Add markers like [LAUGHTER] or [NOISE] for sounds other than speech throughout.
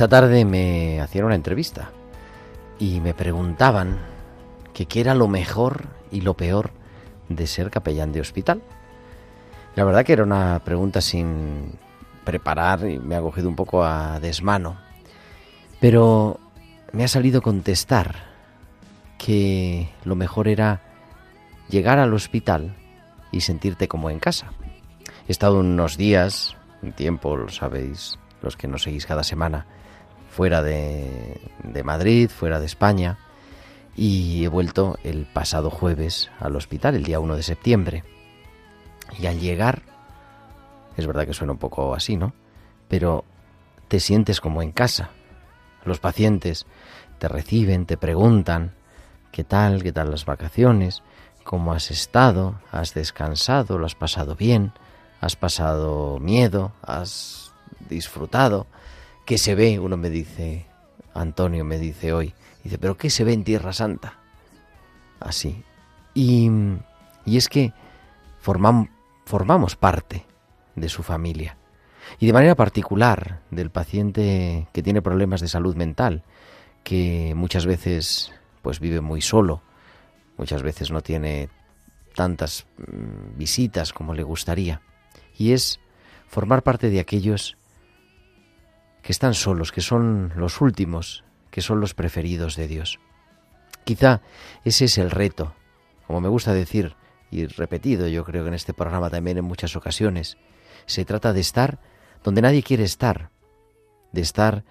Esta tarde me hacían una entrevista y me preguntaban qué era lo mejor y lo peor de ser capellán de hospital. La verdad que era una pregunta sin preparar y me ha cogido un poco a desmano. Pero me ha salido contestar que lo mejor era llegar al hospital y sentirte como en casa. He estado unos días, un tiempo, lo sabéis, los que nos seguís cada semana, fuera de, Madrid, fuera de España, y he vuelto el pasado jueves al hospital, el día 1 de septiembre. Y al llegar, es verdad que suena un poco así, ¿no? Pero te sientes como en casa. Los pacientes te reciben, te preguntan qué tal, qué tal las vacaciones, cómo has estado, has descansado, lo has pasado bien, has pasado miedo, has disfrutado. ¿Qué se ve? Uno me dice, Antonio me dice hoy, dice, pero ¿qué se ve en Tierra Santa? Así. Y, y es que formamos parte de su familia. Y de manera particular del paciente que tiene problemas de salud mental, que muchas veces pues vive muy solo, muchas veces no tiene tantas mm, visitas como le gustaría. Y es formar parte de aquellos que están solos, que son los últimos, que son los preferidos de Dios. Quizá ese es el reto, como me gusta decir y repetido yo creo que en este programa también en muchas ocasiones. Se trata de estar donde nadie quiere estar, de estar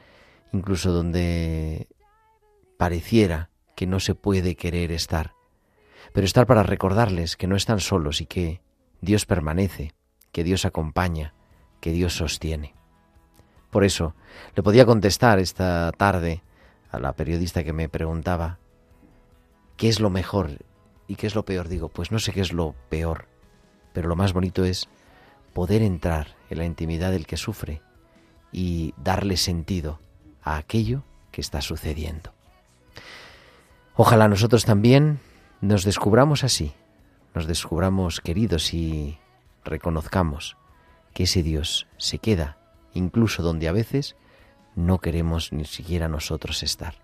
incluso donde pareciera que no se puede querer estar, pero estar para recordarles que no están solos y que Dios permanece, que Dios acompaña, que Dios sostiene. Por eso, le podía contestar esta tarde a la periodista que me preguntaba, ¿qué es lo mejor y qué es lo peor? Digo, pues no sé qué es lo peor, pero lo más bonito es poder entrar en la intimidad del que sufre y darle sentido a aquello que está sucediendo. Ojalá nosotros también nos descubramos así, nos descubramos queridos y reconozcamos que ese Dios se queda incluso donde a veces no queremos ni siquiera nosotros estar.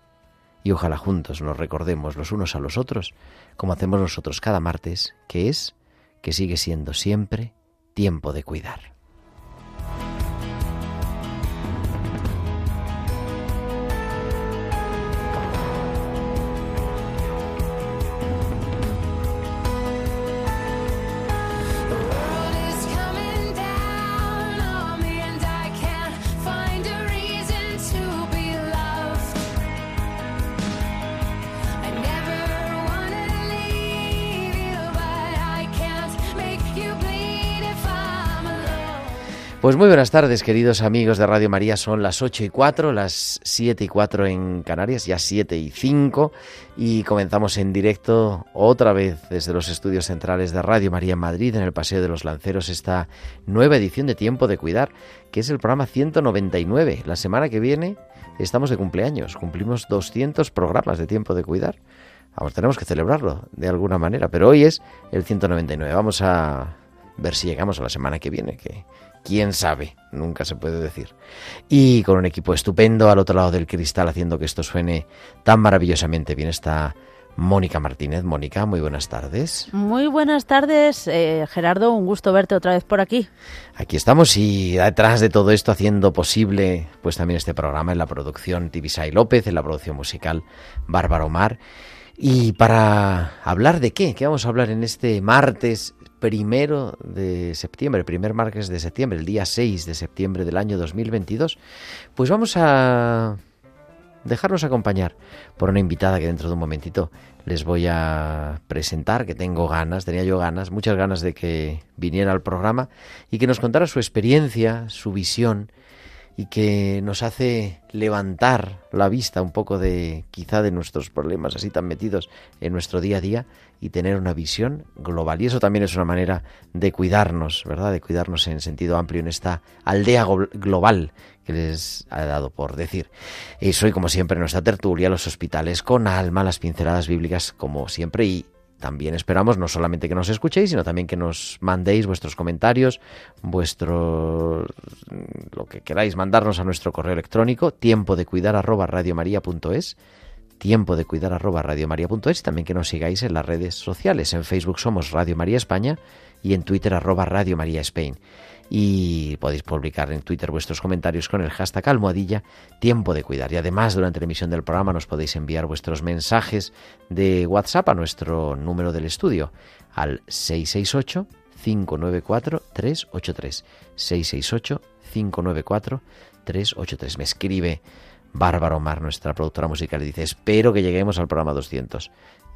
Y ojalá juntos nos recordemos los unos a los otros, como hacemos nosotros cada martes, que es, que sigue siendo siempre, tiempo de cuidar. Pues muy buenas tardes, queridos amigos de Radio María. Son las 8 y 4, las 7 y 4 en Canarias, ya 7 y 5. Y comenzamos en directo otra vez desde los estudios centrales de Radio María en Madrid, en el Paseo de los Lanceros, esta nueva edición de Tiempo de Cuidar, que es el programa 199. La semana que viene estamos de cumpleaños, cumplimos 200 programas de Tiempo de Cuidar. Vamos, tenemos que celebrarlo de alguna manera, pero hoy es el 199. Vamos a ver si llegamos a la semana que viene, que quién sabe, nunca se puede decir. Y con un equipo estupendo al otro lado del cristal haciendo que esto suene tan maravillosamente bien está Mónica Martínez. Mónica, muy buenas tardes. Muy buenas tardes, eh, Gerardo, un gusto verte otra vez por aquí. Aquí estamos y detrás de todo esto haciendo posible pues también este programa en la producción Tibisay López, en la producción musical Bárbara Omar. Y para hablar de qué, ¿qué vamos a hablar en este martes primero de septiembre, primer martes de septiembre, el día 6 de septiembre del año 2022, pues vamos a dejarnos acompañar por una invitada que dentro de un momentito les voy a presentar, que tengo ganas, tenía yo ganas, muchas ganas de que viniera al programa y que nos contara su experiencia, su visión y que nos hace levantar la vista un poco de quizá de nuestros problemas así tan metidos en nuestro día a día y tener una visión global. Y eso también es una manera de cuidarnos, ¿verdad? De cuidarnos en sentido amplio en esta aldea global que les ha dado por decir. Y soy como siempre nuestra tertulia, los hospitales con alma, las pinceladas bíblicas como siempre y también esperamos no solamente que nos escuchéis, sino también que nos mandéis vuestros comentarios, vuestro lo que queráis mandarnos a nuestro correo electrónico, tiempo de cuidar tiempo de cuidar arroba radiomaria.es, también que nos sigáis en las redes sociales. En Facebook somos Radio María España y en Twitter arroba Radio María Spain y podéis publicar en Twitter vuestros comentarios con el hashtag almohadilla tiempo de cuidar. Y además durante la emisión del programa nos podéis enviar vuestros mensajes de WhatsApp a nuestro número del estudio al 668 594 383 668 594 383. Me escribe Bárbara Omar, nuestra productora musical, dice, espero que lleguemos al programa 200.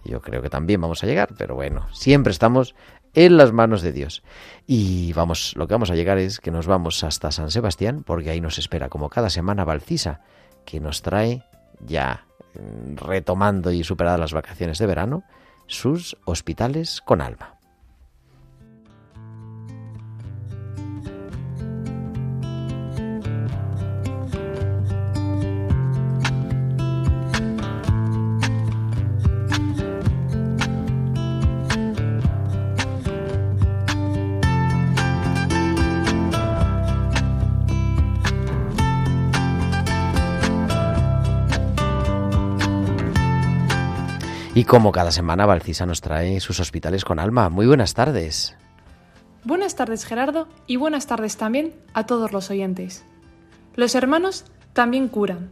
Yo creo que también vamos a llegar, pero bueno, siempre estamos en las manos de Dios. Y vamos, lo que vamos a llegar es que nos vamos hasta San Sebastián, porque ahí nos espera, como cada semana, Valcisa, que nos trae, ya mm, retomando y superadas las vacaciones de verano, sus hospitales con alma. Como cada semana, Valcisa nos trae sus hospitales con alma. Muy buenas tardes. Buenas tardes, Gerardo, y buenas tardes también a todos los oyentes. Los hermanos también curan.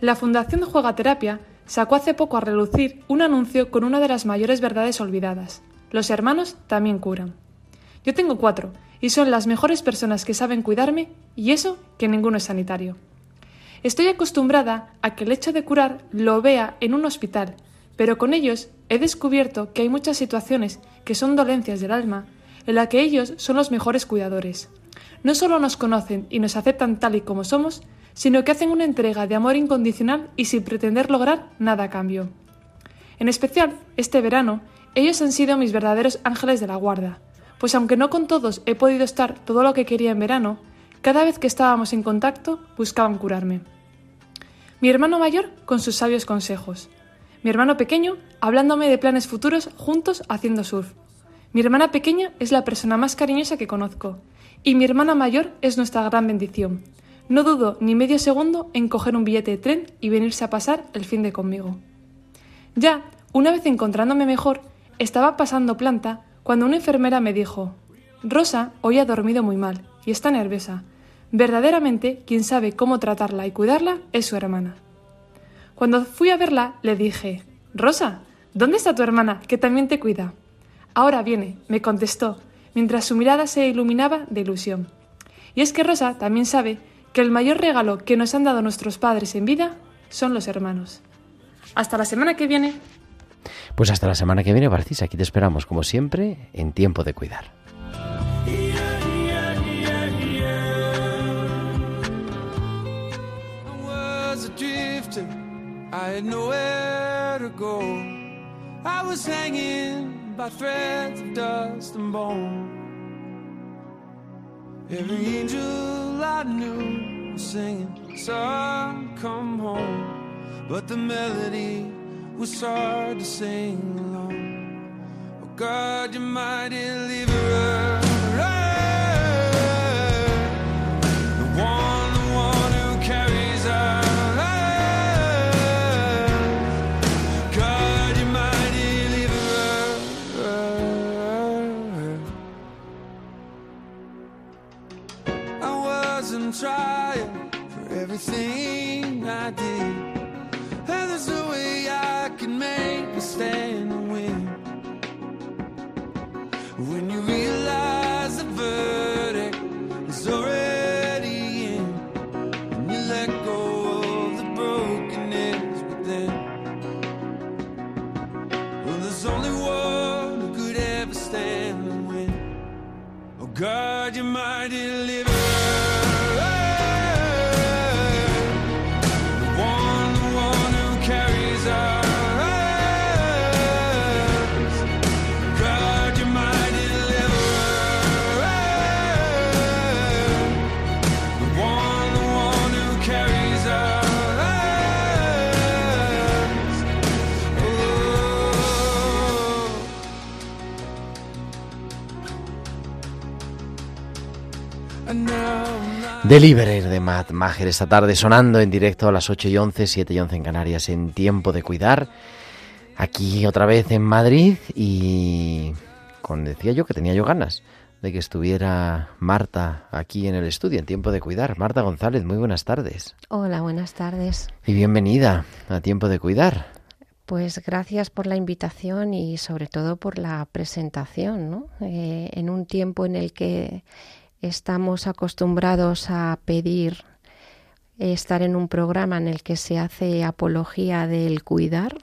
La Fundación Juega Terapia sacó hace poco a relucir un anuncio con una de las mayores verdades olvidadas. Los hermanos también curan. Yo tengo cuatro, y son las mejores personas que saben cuidarme, y eso que ninguno es sanitario. Estoy acostumbrada a que el hecho de curar lo vea en un hospital, pero con ellos he descubierto que hay muchas situaciones que son dolencias del alma en las que ellos son los mejores cuidadores. No solo nos conocen y nos aceptan tal y como somos, sino que hacen una entrega de amor incondicional y sin pretender lograr nada a cambio. En especial, este verano, ellos han sido mis verdaderos ángeles de la guarda, pues aunque no con todos he podido estar todo lo que quería en verano, cada vez que estábamos en contacto buscaban curarme. Mi hermano mayor con sus sabios consejos, mi hermano pequeño hablándome de planes futuros juntos haciendo surf. Mi hermana pequeña es la persona más cariñosa que conozco. Y mi hermana mayor es nuestra gran bendición. No dudo ni medio segundo en coger un billete de tren y venirse a pasar el fin de conmigo. Ya, una vez encontrándome mejor, estaba pasando planta cuando una enfermera me dijo, Rosa hoy ha dormido muy mal y está nerviosa. Verdaderamente, quien sabe cómo tratarla y cuidarla es su hermana. Cuando fui a verla, le dije, Rosa, ¿dónde está tu hermana, que también te cuida? Ahora viene, me contestó, mientras su mirada se iluminaba de ilusión. Y es que Rosa también sabe que el mayor regalo que nos han dado nuestros padres en vida son los hermanos. Hasta la semana que viene. Pues hasta la semana que viene, Barcis. Aquí te esperamos, como siempre, en tiempo de cuidar. I had nowhere to go. I was hanging by threads of dust and bone. Every angel I knew was singing, Son, come home. But the melody was hard to sing alone. Oh God, you mighty deliverer. Trying for everything I did. And there's no way I can make a stand and win. When you realize the verdict is already in, and you let go of the brokenness within. Well, there's only one who could ever stand and win. Oh God, you mighty deliverer. Deliverer de Matt Maher esta tarde sonando en directo a las 8 y 11, 7 y 11 en Canarias en Tiempo de Cuidar. Aquí otra vez en Madrid y con decía yo que tenía yo ganas de que estuviera Marta aquí en el estudio en Tiempo de Cuidar. Marta González, muy buenas tardes. Hola, buenas tardes. Y bienvenida a Tiempo de Cuidar. Pues gracias por la invitación y sobre todo por la presentación, ¿no? Eh, en un tiempo en el que estamos acostumbrados a pedir estar en un programa en el que se hace apología del cuidar,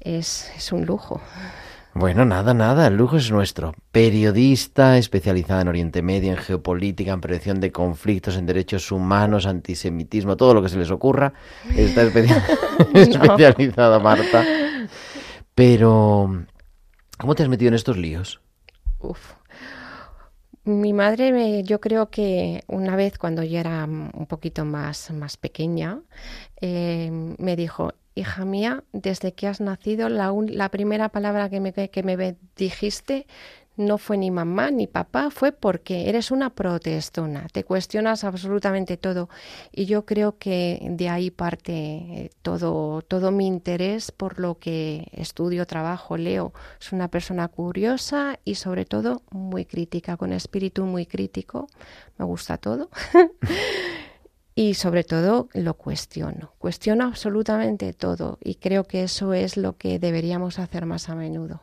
es, es un lujo. Bueno, nada, nada, el lujo es nuestro. Periodista especializada en Oriente Medio, en geopolítica, en prevención de conflictos, en derechos humanos, antisemitismo, todo lo que se les ocurra. Está especia- [LAUGHS] [LAUGHS] especializada Marta. Pero, ¿cómo te has metido en estos líos? Uf. Mi madre, me- yo creo que una vez cuando yo era un poquito más, más pequeña, eh, me dijo, hija mía, desde que has nacido, la, un- la primera palabra que me, que me dijiste no fue ni mamá ni papá, fue porque eres una protestona, te cuestionas absolutamente todo. Y yo creo que de ahí parte eh, todo, todo mi interés por lo que estudio, trabajo, leo. Es una persona curiosa y sobre todo muy crítica, con espíritu muy crítico. Me gusta todo. [LAUGHS] y sobre todo lo cuestiono. Cuestiono absolutamente todo y creo que eso es lo que deberíamos hacer más a menudo.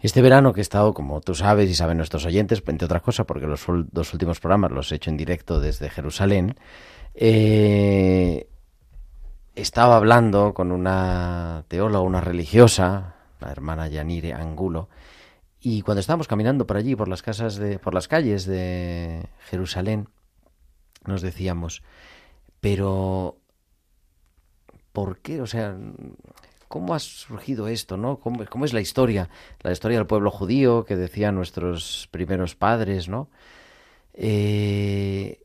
Este verano que he estado, como tú sabes y saben nuestros oyentes, entre otras cosas, porque los dos últimos programas los he hecho en directo desde Jerusalén, eh, estaba hablando con una teóloga, una religiosa, la hermana Yanire Angulo, y cuando estábamos caminando por allí, por las casas de, por las calles de Jerusalén, nos decíamos, pero ¿por qué? O sea, ¿cómo ha surgido esto, no? ¿Cómo, es la historia? La historia del pueblo judío que decían nuestros primeros padres, ¿no? Eh,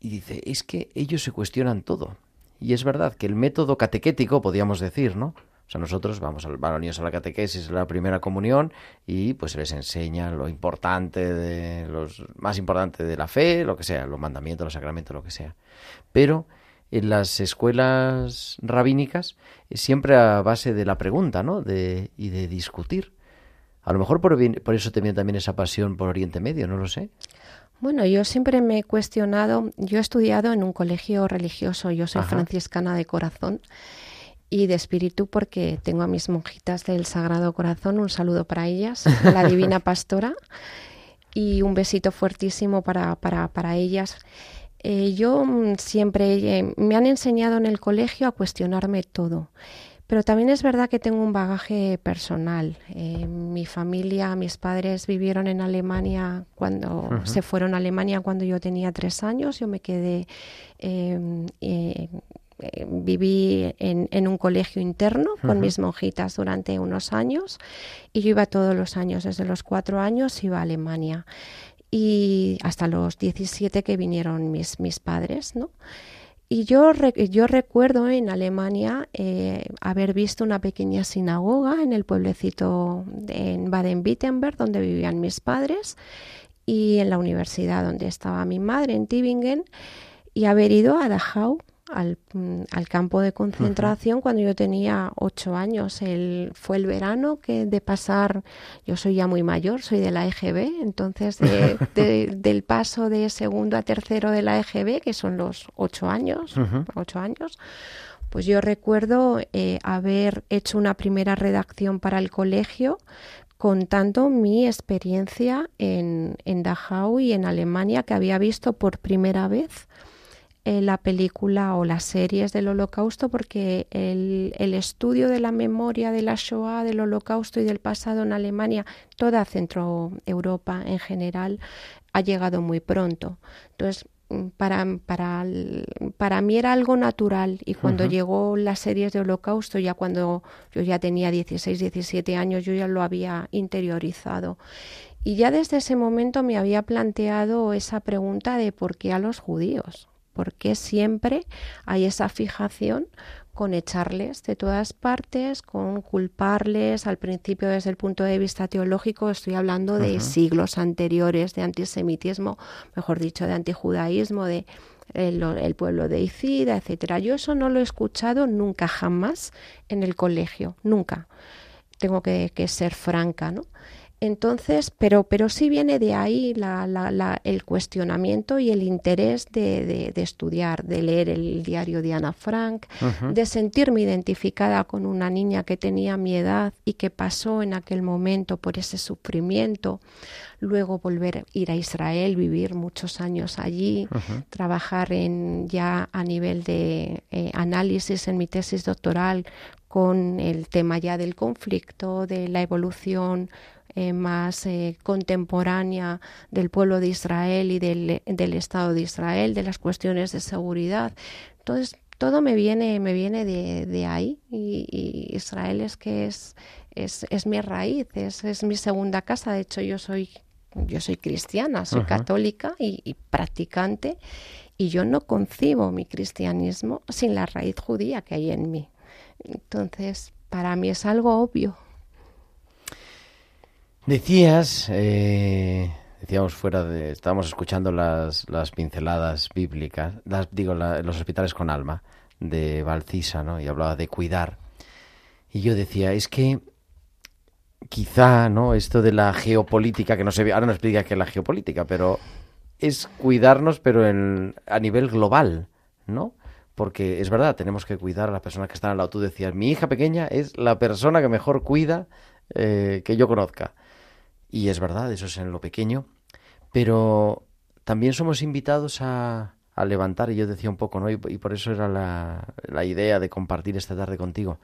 y dice, es que ellos se cuestionan todo. Y es verdad que el método catequético, podríamos decir, ¿no? O sea, nosotros vamos al, niños a la catequesis, a la primera comunión, y pues se les enseña lo importante de los más importante de la fe, lo que sea, los mandamientos, los sacramentos, lo que sea. Pero en las escuelas rabínicas es siempre a base de la pregunta, ¿no? De, y de discutir. A lo mejor por, eso te viene también esa pasión por Oriente Medio, no lo sé. Bueno, yo siempre me he cuestionado, yo he estudiado en un colegio religioso, yo soy Ajá. franciscana de corazón y de espíritu porque tengo a mis monjitas del Sagrado Corazón, un saludo para ellas, a [LAUGHS] la Divina Pastora y un besito fuertísimo para, para, para ellas. Eh, yo mm, siempre eh, me han enseñado en el colegio a cuestionarme todo. Pero también es verdad que tengo un bagaje personal. Eh, mi familia, mis padres vivieron en Alemania cuando se fueron a Alemania cuando yo tenía tres años. Yo me quedé, eh, viví en, en un colegio interno con mis monjitas durante unos años y yo iba todos los años, desde los cuatro años iba a Alemania y hasta los 17 que vinieron mis, mis padres, ¿no? Y yo, yo recuerdo en Alemania eh, haber visto una pequeña sinagoga en el pueblecito de- en Baden-Württemberg, donde vivían mis padres, y en la universidad donde estaba mi madre, en Tübingen, y haber ido a Dachau, al, mm, al campo de concentración, cuando yo tenía ocho años. El, fue el verano que de pasar, yo soy ya muy mayor, soy de la EGB, entonces de- [LAUGHS] de- del paso de segundo a tercero de la EGB, que son los ocho años, ocho años, pues yo recuerdo eh, haber hecho una primera redacción para el colegio contando mi experiencia en, en Dachau y en Alemania, que había visto por primera vez eh, la película o las series del holocausto porque el, el, estudio de la memoria de la Shoah, del holocausto y del pasado en Alemania, toda Centro Europa en general, ha llegado muy pronto. Entonces, mm, para, para, para mí era algo natural y cuando llegó las series de holocausto, ya cuando yo ya tenía 16, 17 años, yo ya lo había interiorizado. Y ya desde ese momento me había planteado esa pregunta de por qué a los judíos, por qué siempre hay esa fijación con echarles de todas partes, con culparles, al principio desde el punto de vista teológico, estoy hablando de siglos anteriores de antisemitismo, mejor dicho, de antijudaísmo, de el, el, pueblo de Icida, etcétera. Yo eso no lo he escuchado nunca jamás en el colegio, nunca. Tengo que, que ser franca, ¿no? Entonces, pero, pero sí viene de ahí la, la, la, el cuestionamiento y el interés de, de, de, estudiar, de leer el diario de Ana Frank, uh -huh. de sentirme identificada con una niña que tenía mi edad y que pasó en aquel momento por ese sufrimiento, luego volver a ir a Israel, vivir muchos años allí, uh -huh. trabajar en ya a nivel de eh, análisis en mi tesis doctoral con el tema ya del conflicto, de la evolución eh, más eh, contemporánea del pueblo de Israel y del, del, Estado de Israel, de las cuestiones de seguridad. Entonces, todo me viene, me viene de, de ahí y, y, Israel es que es, es, es mi raíz, es, es, mi segunda casa. De hecho, yo soy, yo soy cristiana, soy católica y, y practicante y yo no concibo mi cristianismo sin la raíz judía que hay en mí. Entonces, para mí es algo obvio. Decías, eh, decíamos fuera de, estábamos escuchando las, las pinceladas bíblicas, las, digo, la, los hospitales con alma de Valcisa, ¿no? Y hablaba de cuidar. Y yo decía, es que quizá, ¿no? Esto de la geopolítica, que no sé, ahora no explica qué es la geopolítica, pero es cuidarnos, pero en, a nivel global, ¿no? Porque es verdad, tenemos que cuidar a las personas que están al lado. Tú decías, mi hija pequeña es la persona que mejor cuida eh, que yo conozca. Y es verdad, eso es en lo pequeño, pero también somos invitados a, levantar, y yo decía un poco, ¿no? Y, por eso era la, la, idea de compartir esta tarde contigo.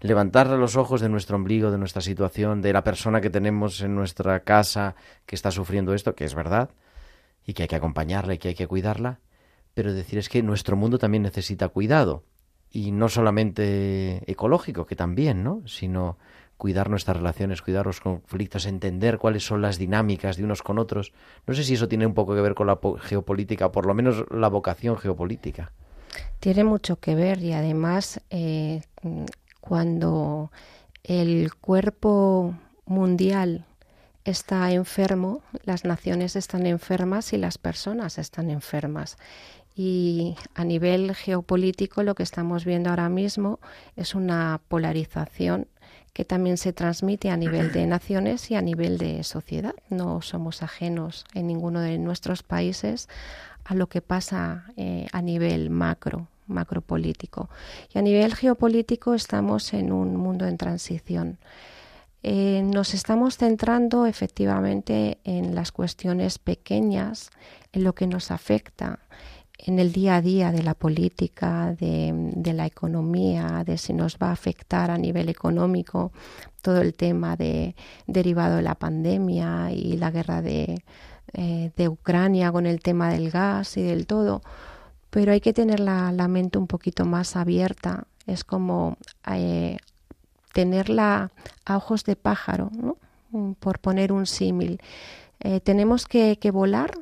Levantar los ojos de nuestro ombligo, de nuestra situación, de la persona que tenemos en nuestra casa que está sufriendo esto, que es verdad, y que hay que acompañarla y que hay que cuidarla, pero decir es que nuestro mundo también necesita cuidado, y no solamente ecológico, que también, ¿no? Sino cuidar nuestras relaciones, cuidar los conflictos, entender cuáles son las dinámicas de unos con otros. No sé si eso tiene un poco que ver con la geopolítica, por lo menos la vocación geopolítica. Tiene mucho que ver y además eh, cuando el cuerpo mundial está enfermo, las naciones están enfermas y las personas están enfermas. Y a nivel geopolítico lo que estamos viendo ahora mismo es una polarización que también se transmite a nivel de naciones y a nivel de sociedad. No somos ajenos en ninguno de nuestros países a lo que pasa eh, a nivel macro, macropolítico. Y a nivel geopolítico estamos en un mundo en transición. Eh, nos estamos centrando efectivamente en las cuestiones pequeñas, en lo que nos afecta, en el día a día de la política, de, la economía, de si nos va a afectar a nivel económico todo el tema de, derivado de la pandemia y la guerra de, eh, de Ucrania con el tema del gas y del todo. Pero hay que tener la, la mente un poquito más abierta. Es como eh, tenerla a ojos de pájaro, ¿no? por poner un símil. Eh, tenemos que volar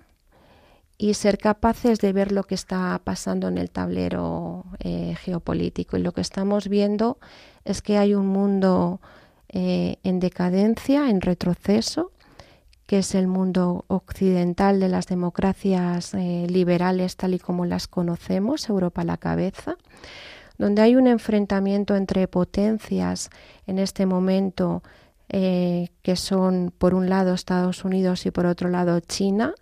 y ser capaces de ver lo que está pasando en el tablero eh, geopolítico. Y lo que estamos viendo es que hay un mundo eh, en decadencia, en retroceso, que es el mundo occidental de las democracias eh, liberales tal y como las conocemos, Europa a la cabeza, donde hay un enfrentamiento entre potencias en este momento que son por un lado Estados Unidos y por otro lado China,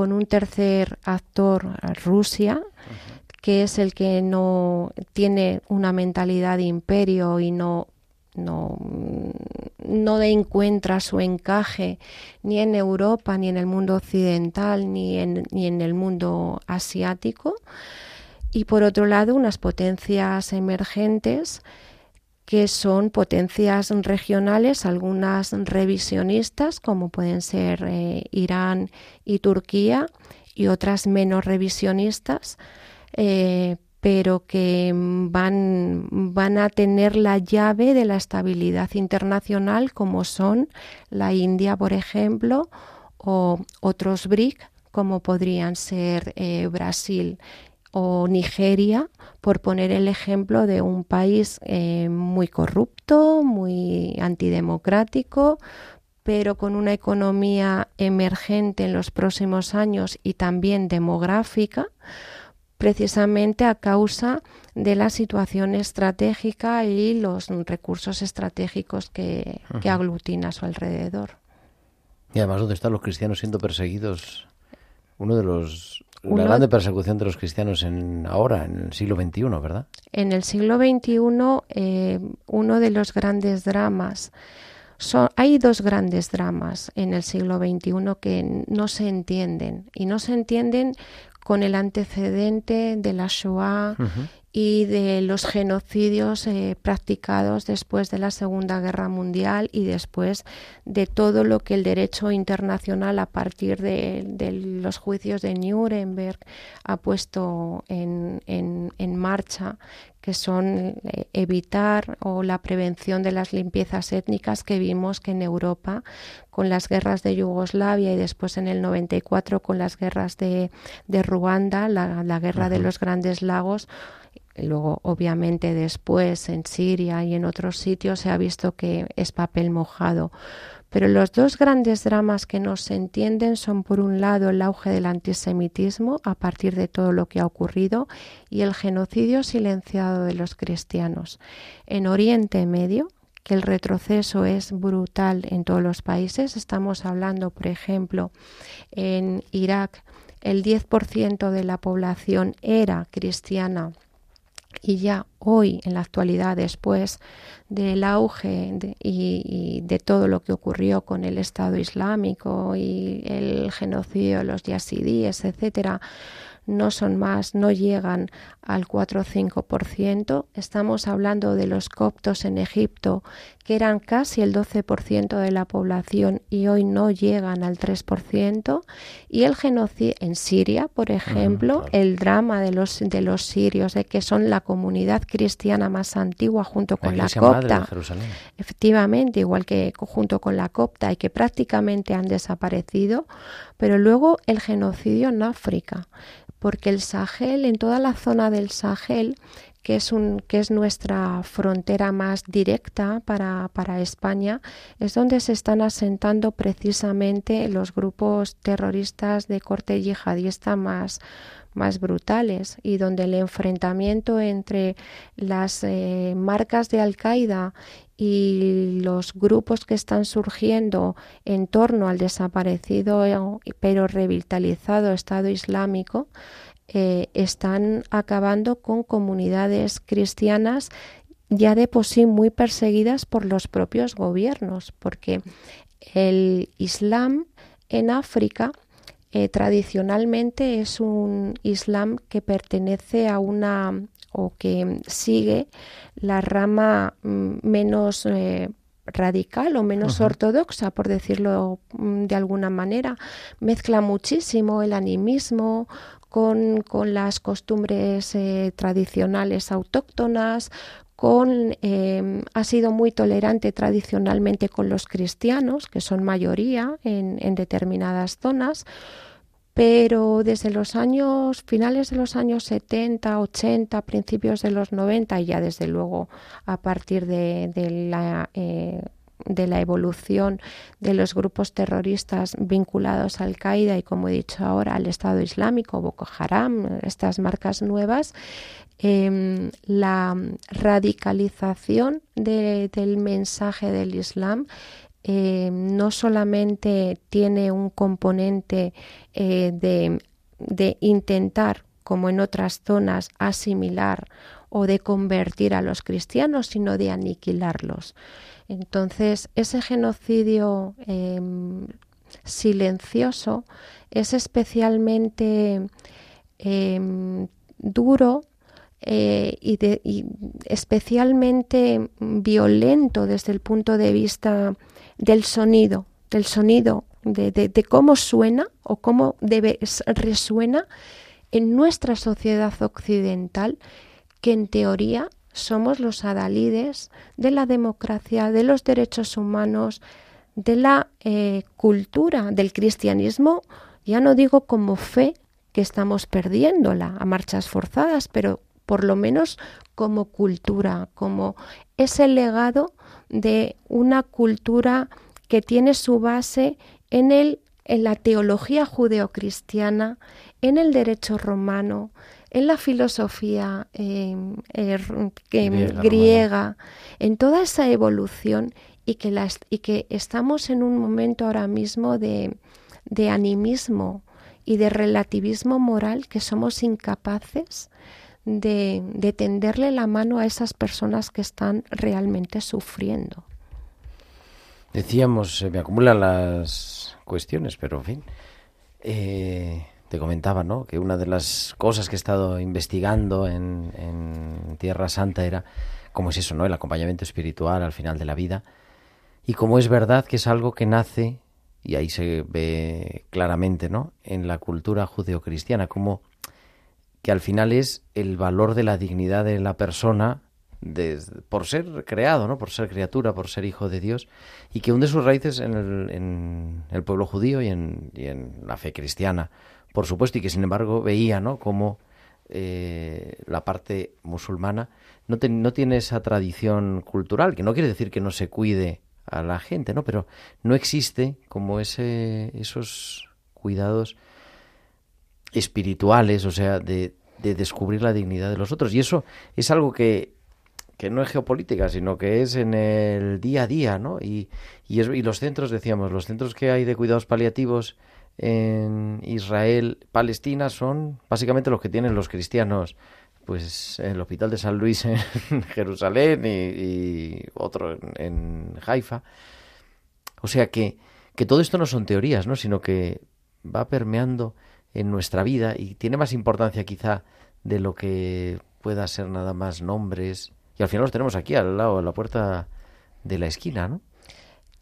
con un tercer actor, Rusia, que es el que no tiene una mentalidad de imperio y no no, no encuentra su encaje ni en Europa, ni en el mundo occidental, ni en, ni en el mundo asiático. y por otro lado unas potencias emergentes que son potencias regionales, algunas revisionistas, como pueden ser eh, Irán y Turquía, y otras menos revisionistas, eh, pero que van, van a tener la llave de la estabilidad internacional, como son la India, por ejemplo, o otros BRIC, como podrían ser eh, Brasil o Nigeria, por poner el ejemplo de un país eh, muy corrupto, muy antidemocrático, pero con una economía emergente en los próximos años y también demográfica, precisamente a causa de la situación estratégica y los recursos estratégicos que, que aglutina a su alrededor. Y además, ¿dónde están los cristianos siendo perseguidos? Uno de los la grande persecución de los cristianos en ahora, en el siglo XXI, ¿verdad? En el siglo XXI, eh, uno de los grandes dramas, son, hay dos grandes dramas en el siglo XXI que no se entienden y no se entienden con el antecedente de la Shoah y de los genocidios eh, practicados después de la Segunda Guerra Mundial y después de todo lo que el derecho internacional a partir de, los juicios de Nuremberg ha puesto en, en, marcha, que son eh, evitar o la prevención de las limpiezas étnicas que vimos que en Europa con las guerras de Yugoslavia y después en el 94 con las guerras de, de Ruanda, la, guerra de los grandes lagos, Luego, obviamente, después en Siria y en otros sitios se ha visto que es papel mojado. Pero los dos grandes dramas que no se entienden son, por un lado, el auge del antisemitismo a partir de todo lo que ha ocurrido y el genocidio silenciado de los cristianos. En Oriente Medio, que el retroceso es brutal en todos los países, estamos hablando, por ejemplo, en Irak, el 10% de la población era cristiana y ya hoy, en la actualidad, después del auge y, de todo lo que ocurrió con el Estado Islámico y el genocidio de los yazidíes, etcétera, no son más, no llegan al 4 o 5%. Estamos hablando de los coptos en Egipto, que eran casi el 12% de la población y hoy no llegan al 3%. Y el genocidio en Siria, por ejemplo, el drama de los, de los sirios, de que son la comunidad cristiana más antigua junto con la, copta. Efectivamente, igual que junto con la copta y que prácticamente han desaparecido. Pero luego el genocidio en África porque el Sahel, en toda la zona del Sahel, que es, un, que es nuestra frontera más directa para, para, España, es donde se están asentando precisamente los grupos terroristas de corte yihadista más, más brutales y donde el enfrentamiento entre las eh, marcas de Al-Qaeda y los grupos que están surgiendo en torno al desaparecido pero revitalizado Estado Islámico eh, están acabando con comunidades cristianas ya de por sí muy perseguidas por los propios gobiernos, porque el Islam en África eh, tradicionalmente es un Islam que pertenece a una o que sigue la rama mm, menos eh, radical o menos ortodoxa, por decirlo mm, de alguna manera. Mezcla muchísimo el animismo con, las costumbres eh, tradicionales autóctonas, em, ha sido muy tolerante tradicionalmente con los cristianos, que son mayoría en, en determinadas zonas, pero desde los años finales de los años 70, 80, principios de los 90 y ya desde luego a partir de, la eh, de la evolución de los grupos terroristas vinculados a Al Qaeda y, como he dicho ahora, al Estado Islámico, Boko Haram, estas marcas nuevas, em, la radicalización del mensaje del Islam eh, no solamente tiene un componente eh, de, intentar, como en otras zonas, asimilar o de convertir a los cristianos, sino de aniquilarlos. Entonces, ese genocidio em, silencioso es especialmente em, duro eh, y, especialmente violento desde el punto de vista del sonido, del sonido, de, de, de cómo suena o cómo debe, resuena en nuestra sociedad occidental, que en teoría somos los adalides de la democracia, de los derechos humanos, de la eh, cultura del cristianismo, ya no digo como fe, que estamos perdiéndola a marchas forzadas, pero por lo menos como cultura, como ese legado de una cultura que tiene su base en el en la teología judeocristiana, en el derecho romano, en la filosofía eh, er, griega, griega en toda esa evolución y que, las, y que estamos en un momento ahora mismo de, de animismo y de relativismo moral que somos incapaces de, de, tenderle la mano a esas personas que están realmente sufriendo. Decíamos, se me acumulan las cuestiones, pero en fin. Eh, te comentaba, ¿no? Que una de las cosas que he estado investigando en, Tierra Santa era cómo es eso, ¿no? El acompañamiento espiritual al final de la vida. Y como es verdad que es algo que nace, y ahí se ve claramente, ¿no? En la cultura judeocristiana, como que al final es el valor de la dignidad de la persona por ser creado, ¿no? por ser criatura, por ser hijo de Dios, y que hunde sus raíces en el, pueblo judío y en, la fe cristiana, por supuesto, y que sin embargo veía ¿no? como eh, la parte musulmana no, te, no tiene esa tradición cultural, que no quiere decir que no se cuide a la gente, ¿no? pero no existe como ese, esos cuidados espirituales, o sea, de, de descubrir la dignidad de los otros. Y eso es algo que que no es geopolítica, sino que es en el día a día, ¿no? Y, y, los centros, decíamos, los centros que hay de cuidados paliativos en Israel, Palestina, son básicamente los que tienen los cristianos, pues el Hospital de San Luis [LAUGHS] en Jerusalén y, otro en, en, Haifa. O sea que, que todo esto no son teorías, ¿no? Sino que va permeando en nuestra vida y tiene más importancia quizá de lo que pueda ser nada más nombres, y al final los tenemos aquí al lado, de la puerta de la esquina, ¿no?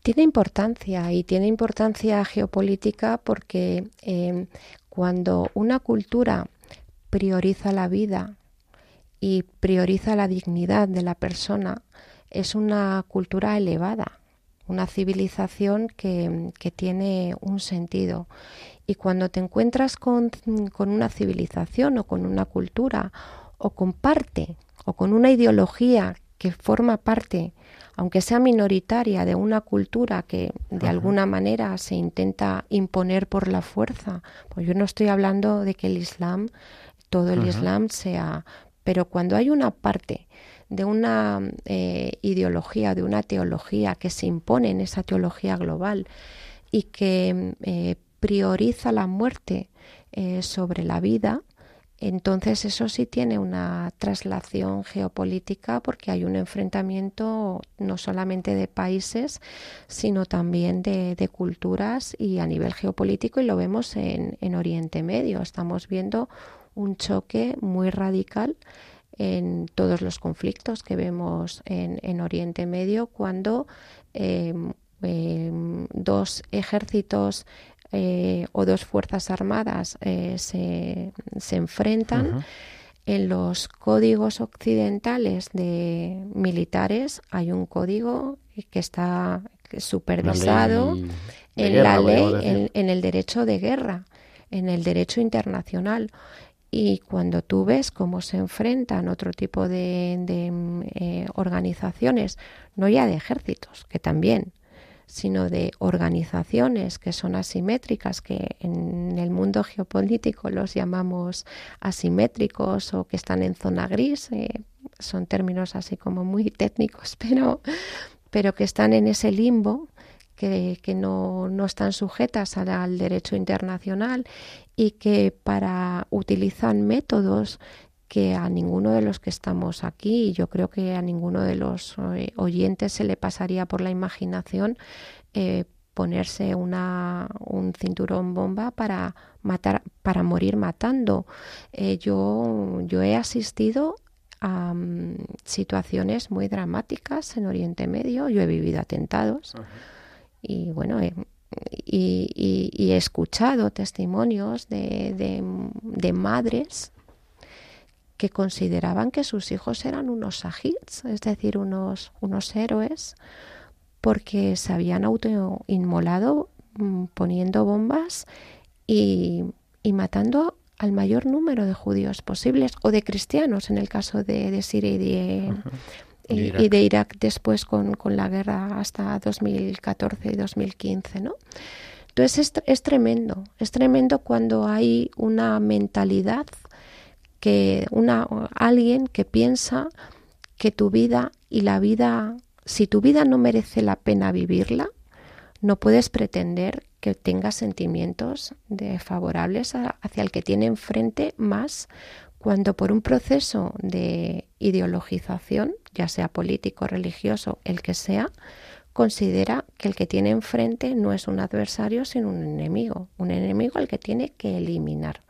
Tiene importancia y tiene importancia geopolítica porque eh, cuando una cultura prioriza la vida y prioriza la dignidad de la persona, es una cultura elevada, una civilización que, que tiene un sentido. Y cuando te encuentras con, con una civilización o con una cultura o con parte o con una ideología que forma parte, aunque sea minoritaria, de una cultura que de Ajá. alguna manera se intenta imponer por la fuerza. Pues yo no estoy hablando de que el Islam, todo el Ajá. Islam sea, pero cuando hay una parte de una eh, ideología, de una teología que se impone en esa teología global y que eh, prioriza la muerte eh, sobre la vida, entonces eso sí tiene una traslación geopolítica porque hay un enfrentamiento no solamente de países, sino también de, culturas y a nivel geopolítico y lo vemos en, en, Oriente Medio. Estamos viendo un choque muy radical en todos los conflictos que vemos en, en Oriente Medio cuando eh, eh, dos ejércitos eh, o dos fuerzas armadas eh, se, se, enfrentan, uh -huh. en los códigos occidentales de militares hay un código que está supervisado la en guerra, la ley, en, en el derecho de guerra, en el derecho internacional. Y cuando tú ves cómo se enfrentan otro tipo de, de eh, organizaciones, no ya de ejércitos, que también, sino de organizaciones que son asimétricas, que en el mundo geopolítico los llamamos asimétricos o que están en zona gris, eh, son términos así como muy técnicos, [LAUGHS] pero, pero que están en ese limbo. Que, que no, no, están sujetas al, al derecho internacional y que para utilizan métodos que a ninguno de los que estamos aquí, y yo creo que a ninguno de los eh, oyentes se le pasaría por la imaginación eh, ponerse una, un cinturón bomba para matar, para morir matando. Eh, yo, yo he asistido a mm, situaciones muy dramáticas en Oriente Medio. Yo he vivido atentados y bueno, y, y- y he escuchado testimonios de, de- de madres que consideraban que sus hijos eran unos sahids, es decir, unos, unos héroes, porque se habían autoinmolado mm, poniendo bombas y, y matando al mayor número de judíos posibles o de cristianos en el caso de, de Siria y de, Y y- Irak. y de Irak después con, con la guerra hasta 2014 y 2015, ¿no? Entonces es, es tremendo, es tremendo cuando hay una mentalidad que una alguien que piensa que tu vida y la vida, si tu vida no merece la pena vivirla, no puedes pretender que tengas sentimientos de favorables a- hacia el que tiene enfrente más cuando por un proceso de ideologización, ya sea político, religioso, el que sea, considera que el que tiene enfrente no es un adversario, sino un enemigo, un enemigo al que tiene que eliminar.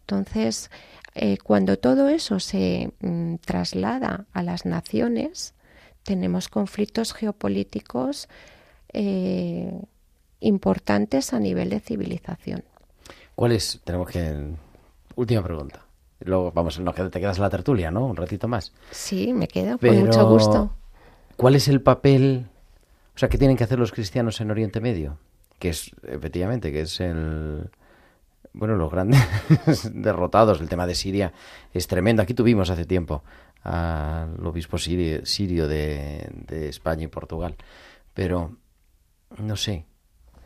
Entonces, eh, cuando todo eso se mm, traslada a las naciones, tenemos conflictos geopolíticos eh, importantes a nivel de civilización. ¿Cuál es? Tenemos que... Última pregunta. Luego, vamos, queda- te quedas en la tertulia, ¿no? Un ratito más. Sí, me quedo Pero, con mucho gusto. ¿Cuál es el papel, o sea, qué tienen que hacer los cristianos en Oriente Medio? Que es, efectivamente, que es el, bueno, los grandes [LAUGHS] derrotados. El tema de Siria es tremendo. Aquí tuvimos hace tiempo al obispo sirio, sirio de, España y Portugal. Pero, no sé,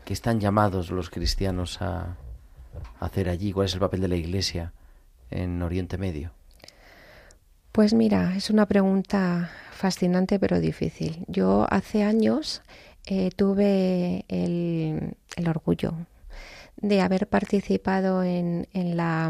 ¿qué están llamados los cristianos a, hacer allí? ¿Cuál es el papel de la Iglesia en Oriente Medio? Pues mira, es una pregunta fascinante pero difícil. Yo hace años eh, tuve el orgullo de haber participado en, en la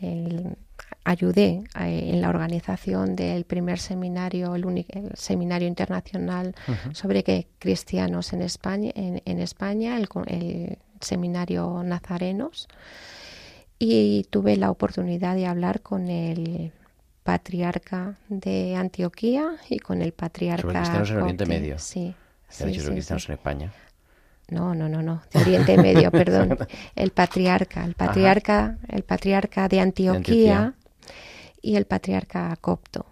en- ayudé eh, en la organización del primer seminario el, uni- el seminario internacional sobre que cristianos en España en, en España el, el seminario nazarenos y tuve la oportunidad de hablar con el patriarca de Antioquía y con el patriarca Sobre cristianos en Oriente. Medio. Sí. Se ha sí, dicho sí, los cristianos sí. en España. No, no, no, no, de Oriente Medio, [LAUGHS] perdón. El patriarca, el patriarca, el patriarca de Antioquía, Antioquía. y el patriarca copto.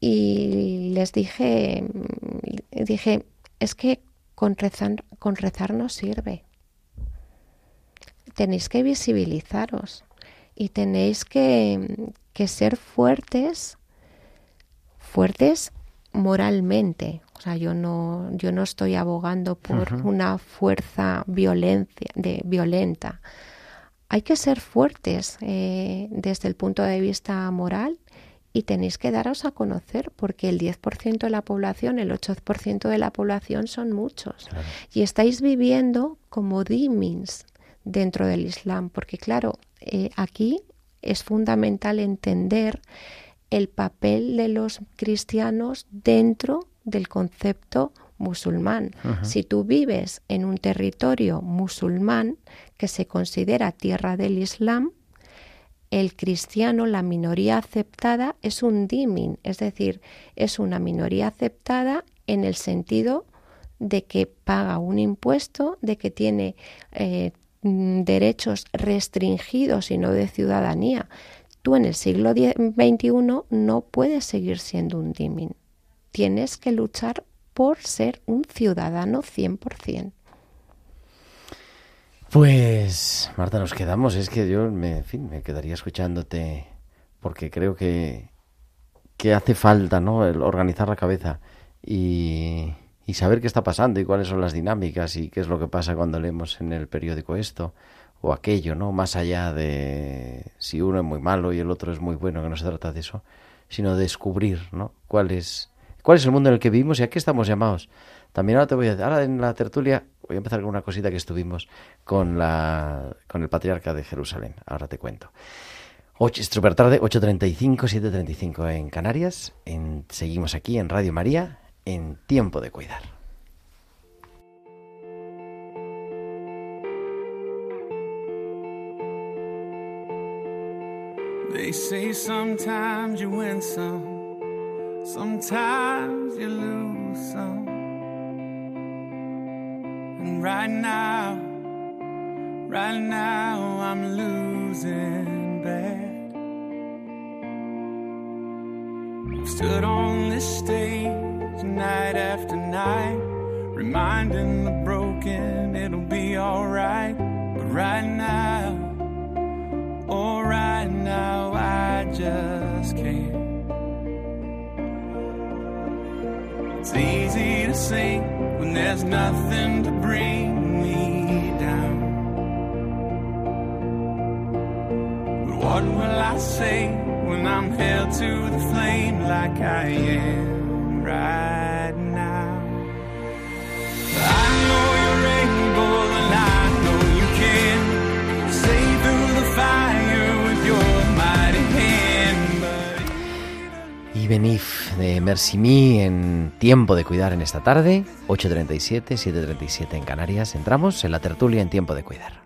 Y les dije, mm, dije, es que con rezar, con rezar no sirve. Tenéis que visibilizaros y tenéis que, que ser fuertes, fuertes moralmente. O sea, yo no, yo no estoy abogando por una fuerza violencia, de, violenta. Hay que ser fuertes eh, desde el punto de vista moral y tenéis que daros a conocer porque el 10% de la población, el 8% de la población son muchos. Y estáis viviendo como dimins dentro del Islam, porque claro, eh, aquí es fundamental entender el papel de los cristianos dentro del concepto musulmán. Si tú vives en un territorio musulmán que se considera tierra del Islam, el cristiano, la minoría aceptada, es un dimin, es decir, es una minoría aceptada en el sentido de que paga un impuesto, de que tiene eh, mm, derechos restringidos y no de ciudadanía. Tú en el siglo XXI no puedes seguir siendo un dimin. Tienes que luchar por ser un ciudadano 100%. Pues, Marta, nos quedamos. Es que yo me, en fin, me quedaría escuchándote porque creo que, que hace falta ¿no? el organizar la cabeza y, y saber qué está pasando y cuáles son las dinámicas y qué es lo que pasa cuando leemos en el periódico esto o aquello, ¿no? Más allá de si uno es muy malo y el otro es muy bueno, que no se trata de eso, sino de descubrir, ¿no? Cuál es, ¿Cuál es el mundo en el que vivimos y a qué estamos llamados? También ahora te voy a decir, ahora en la tertulia voy a empezar con una cosita que estuvimos con, la, con el patriarca de Jerusalén. Ahora te cuento. Es super tarde, 8.35, 7.35 en Canarias. Seguimos aquí en Radio María en Tiempo de Cuidar. They. Sometimes you lose some. And right now, right now, I'm losing bad. I've stood on this stage night after night, reminding the broken it'll be alright. There's nothing to bring me down. But what will I say when I'm held to the flame like I am right now? I know you're able and I know you can save through the fire with your mighty hand. Y Benif de Merci Me en Tiempo de Cuidar en esta tarde, 8.37, 7.37 en Canarias. Entramos en la tertulia en Tiempo de Cuidar.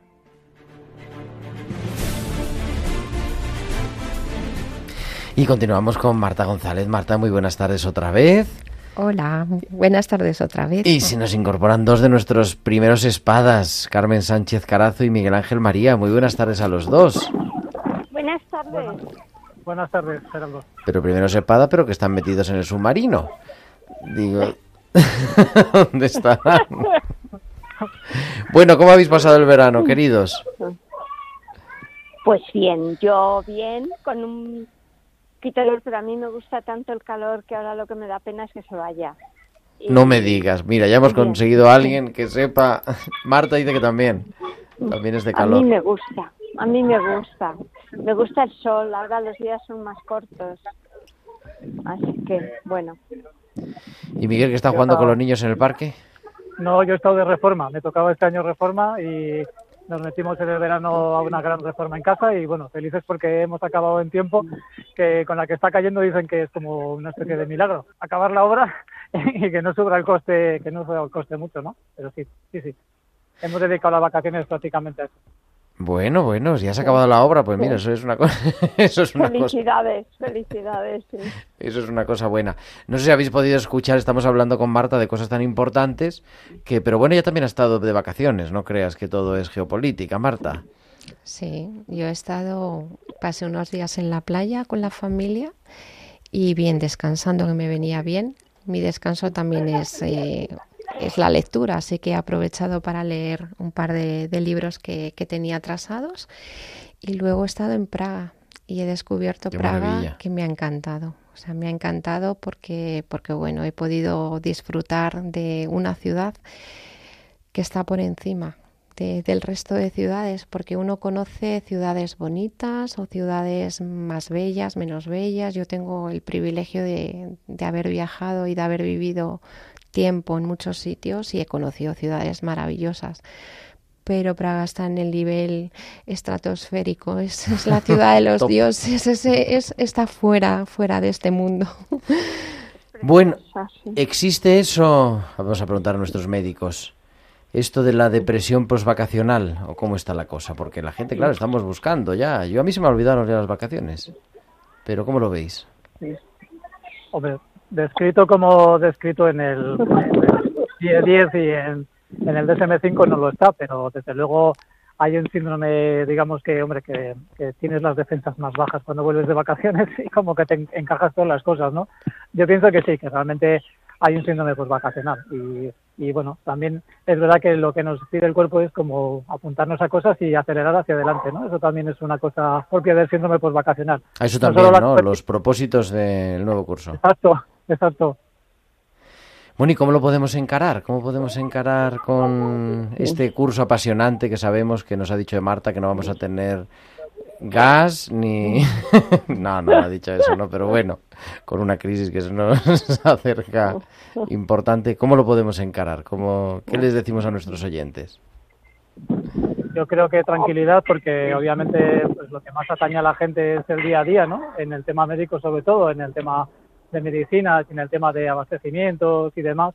Y continuamos con Marta González. Marta, muy buenas tardes otra vez. Hola, buenas tardes otra vez. Y se nos incorporan dos de nuestros primeros espadas, Carmen Sánchez Carazo y Miguel Ángel María. Muy buenas tardes a los dos. Buenas tardes. Buenas tardes, Gerardo. Pero primero es espada, pero que están metidos en el submarino. Digo, [LAUGHS] ¿dónde estarán? Bueno, ¿cómo habéis pasado el verano, queridos? Pues bien, yo bien, con un calor, pero a mí me gusta tanto el calor que ahora lo que me da pena es que se vaya. Y- No me digas. Mira, ya hemos conseguido a alguien que sepa. [LAUGHS] Marta dice que también. También es de A mí calor. me gusta, a mí me gusta. Me gusta el sol, ahora los días son más cortos. Así que, bueno, ¿Y Miguel que está jugando con los niños en el parque? No, yo he estado de reforma. Me tocaba este año reforma y nos metimos en el verano a una gran reforma en casa y bueno, felices porque hemos acabado en tiempo, que con la que está cayendo dicen que es como una especie de milagro. Acabar la obra [LAUGHS] y que no subra el coste, que no suba el coste mucho, ¿no? Pero sí, sí, sí. Hemos dedicado las vacaciones prácticamente a eso. Bueno, bueno, si ya se ha acabado la obra, pues mira, eso es una cosa, [LAUGHS] eso es una cosa, felicidades, felicidades. sí. eso es una cosa buena. No sé si habéis podido escuchar, estamos hablando con Marta de cosas tan importantes que, pero bueno, ella también ha estado de vacaciones, no creas que todo es geopolítica, Marta. Sí, yo he estado, pasé unos días en la playa con la familia y bien descansando, que me venía bien. Mi descanso también es, eh, es la lectura, así que he aprovechado para leer un par de, de libros que, que tenía atrasados. Y luego he estado en Praga y he descubierto Qué Praga maravilla. que me ha encantado. O sea, me ha encantado porque, porque bueno, he podido disfrutar de una ciudad que está por encima de- del resto de ciudades, porque uno conoce ciudades bonitas o ciudades más bellas, menos bellas. Yo tengo el privilegio de, de haber viajado y de haber vivido tiempo en muchos sitios y he conocido ciudades maravillosas. Pero Praga está en el nivel estratosférico, [LAUGHS] es, es la ciudad de los [LAUGHS] dioses, es, es- está fuera, fuera de este mundo. [LAUGHS] Bueno. ¿existe eso? Vamos a preguntar a nuestros médicos. Esto de la depresión postvacacional, o cómo está la cosa, porque la gente, claro, estamos buscando ya. Yo a mí se me olvidaron ya las vacaciones. Pero ¿cómo lo veis? Hombre, descrito como descrito en el, en el 10 y en, en el DSM-5 no lo está, pero desde luego hay un síndrome, digamos que, hombre, que, que tienes las defensas más bajas cuando vuelves de vacaciones [LAUGHS] y como que te en- encajas todas las cosas, ¿no? Yo pienso que sí, que realmente hay un síndrome pues vacacional y, y bueno, también es verdad que lo que nos pide el cuerpo es como apuntarnos a cosas y acelerar hacia adelante, ¿no? Eso también es una cosa propia del síndrome postvacacional. A eso No también, ¿no? Los propósitos del nuevo curso. Exacto, exacto. Bueno, ¿y cómo lo podemos encarar? ¿Cómo podemos encarar con este curso apasionante que sabemos que nos ha dicho Marta que no vamos a tener gas ni... [LAUGHS] no, no ha dicho eso, ¿no? Pero bueno, con una crisis que se nos [LAUGHS] acerca importante, ¿cómo lo podemos encarar? ¿Cómo... ¿Qué les decimos a nuestros oyentes? Yo creo que tranquilidad porque obviamente pues, lo que más atañe a la gente es el día a día, ¿no? En el tema médico sobre todo, en el tema de medicinas, en el tema de abastecimientos y demás.